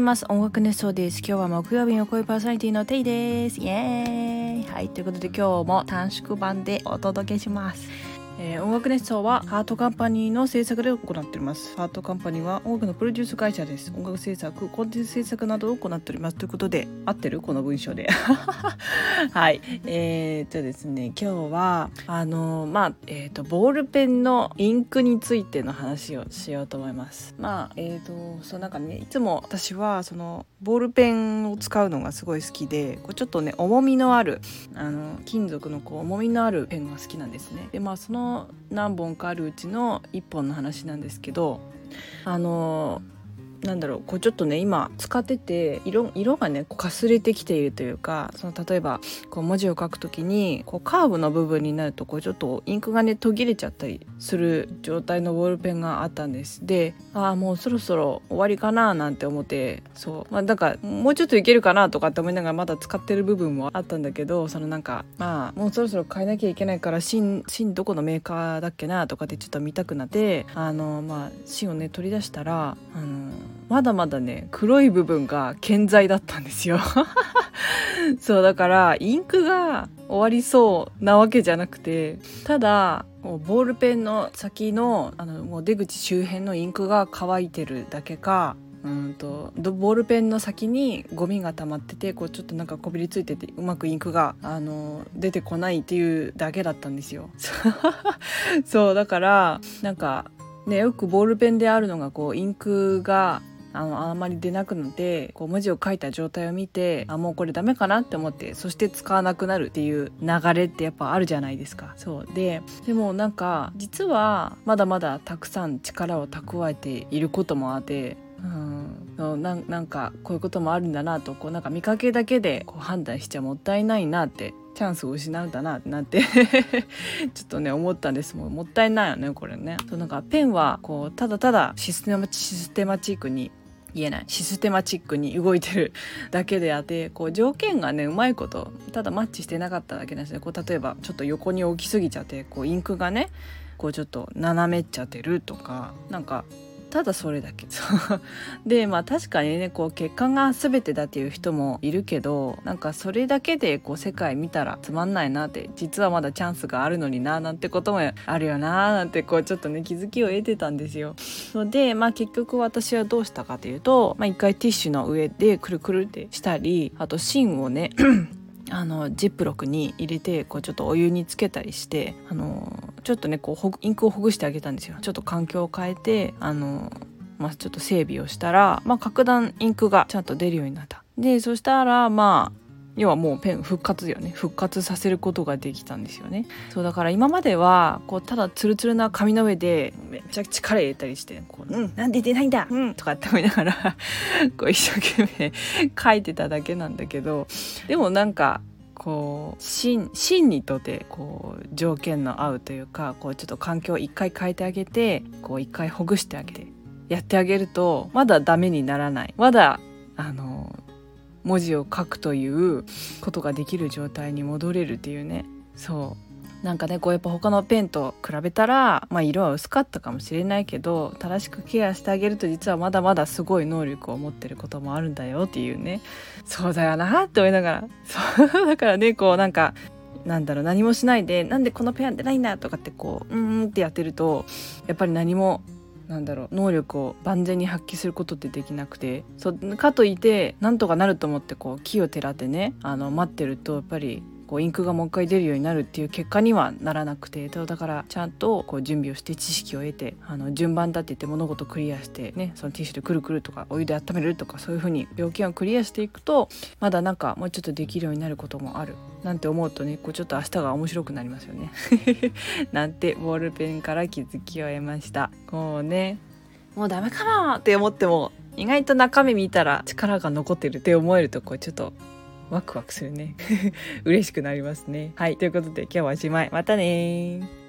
います。音楽熱唱です。今日は木曜日の声パーソナリティのテイです。イエーイ。はい。ということで今日も短縮版でお届けします。えー、音楽熱奏はハートカンパニーの制作で行っております。ハートカンパニーは音楽のプロデュース会社です。音楽制作コンテンツ制作などを行っております。ということで合ってるこの文章で。はい。えー、っとですね今日はあのまあえー、っとボールペンのインクについての話をしようと思います。まあえ、っとそうなんかねいつも私はそのボールペンを使うのがすごい好きでこうちょっとね重みのあるあの金属のこう重みのあるペンが好きなんですね。でまあその何本かあるうちの1本の話なんですけどあのなんだろうこうちょっとね今使ってて色色がねこうかすれてきているというかその例えばこう文字を書くときにこうカーブの部分になるとこうちょっとインクがね途切れちゃったりする状態のボールペンがあったんです。でああもうそろそろ終わりかななんて思ってそう。まあなんかもうちょっといけるかなとかって思いながらまだ使ってる部分もあったんだけどそのなんかまあもうそろそろ変えなきゃいけないから芯芯どこのメーカーだっけなとかってちょっと見たくなってあのまあ芯をね取り出したらあのまだまだね黒い部分が健在だったんですよ そうだからインクが終わりそうなわけじゃなくてただボールペンの先のあのもう出口周辺のインクが乾いてるだけかうんとボールペンの先にゴミが溜まっててこうちょっとなんかこびりついててうまくインクがあの出てこないっていうだけだったんですよ。そうだからなんかねよくボールペンであるのがこうインクがあのあまり出なくなってこう文字を書いた状態を見てあもうこれダメかなって思ってそして使わなくなるっていう流れってやっぱあるじゃないですか。そうででもなんか実はまだまだたくさん力を蓄えていることもあってうん、ななんかこういうこともあるんだなとこうなんか見かけだけでこう判断しちゃもったいないなってチャンスを失うんだなってなってちょっとね思ったんですもんもったいないよねこれね。そうなんかペンはこうただただシステマシステマチックに言えないシステマチックに動いてるだけであってこう条件がねうまいことただマッチしてなかっただけなんですねこう例えばちょっと横に置きすぎちゃってこうインクがねこうちょっと斜めっちゃってるとかなんかただそれだけ でまあ確かにねこう結果が全てだっていう人もいるけどなんかそれだけでこう世界見たらつまんないなって実はまだチャンスがあるのにななんてこともあるよななんてこうちょっとね気づきを得てたんですよ。のでまあ結局私はどうしたかというと、まあ、一回ティッシュの上でくるくるってしたりあと芯をね あのジップロックに入れてこうちょっとお湯につけたりしてあのちょっとねこうインクをほぐしてあげたんですよ。ちょっと環境を変えてあの、まあ、ちょっと整備をしたら、まあ、格段インクがちゃんと出るようになった。でそしたらまあ要はもうペン復活だよね。復活させることができたんですよね。そうだから今まではこうただツルツルな紙の上でめちゃくちゃ力入れたりして「こううんなんで出ないんだうん」とかって思いながら こう一生懸命書いてただけなんだけどでもなんかこう真真にとってこう条件の合うというかこうちょっと環境を一回変えてあげてこう一回ほぐしてあげてやってあげるとまだダメにならない。まだあの文字を書くということができる状態に戻れるっていうね。そう。なんかねこうやっぱ他のペンと比べたら、まあ、色は薄かったかもしれないけど正しくケアしてあげると実はまだまだすごい能力を持ってることもあるんだよっていうね。そうだよなって思いながら。そうだからねこうなんかなんだろう何もしないでなんでこのペン出ないんだとかってこううんってやってるとやっぱり何もなんだろう能力を万全に発揮することってできなくて。そうかといてなんとかなると思ってこう木をてらってねあの待ってるとやっぱりこうインクがもう一回出るようになるっていう結果にはならなくてだからちゃんとこう準備をして知識を得てあの順番だって言って物事クリアしてねそのティッシュでくるくるとかお湯で温めるとかそういう風に病気をクリアしていくとまだなんかもうちょっとできるようになることもあるなんて思うとねこうちょっと明日が面白くなりますよね。なんてボールペンから気づきを得ました。こうね。もうダメかもって思っても意外と中身見たら力が残ってるって思えるとこうちょっとワクワクするね。嬉しくなりますね。はい。ということで今日はおしまい。またね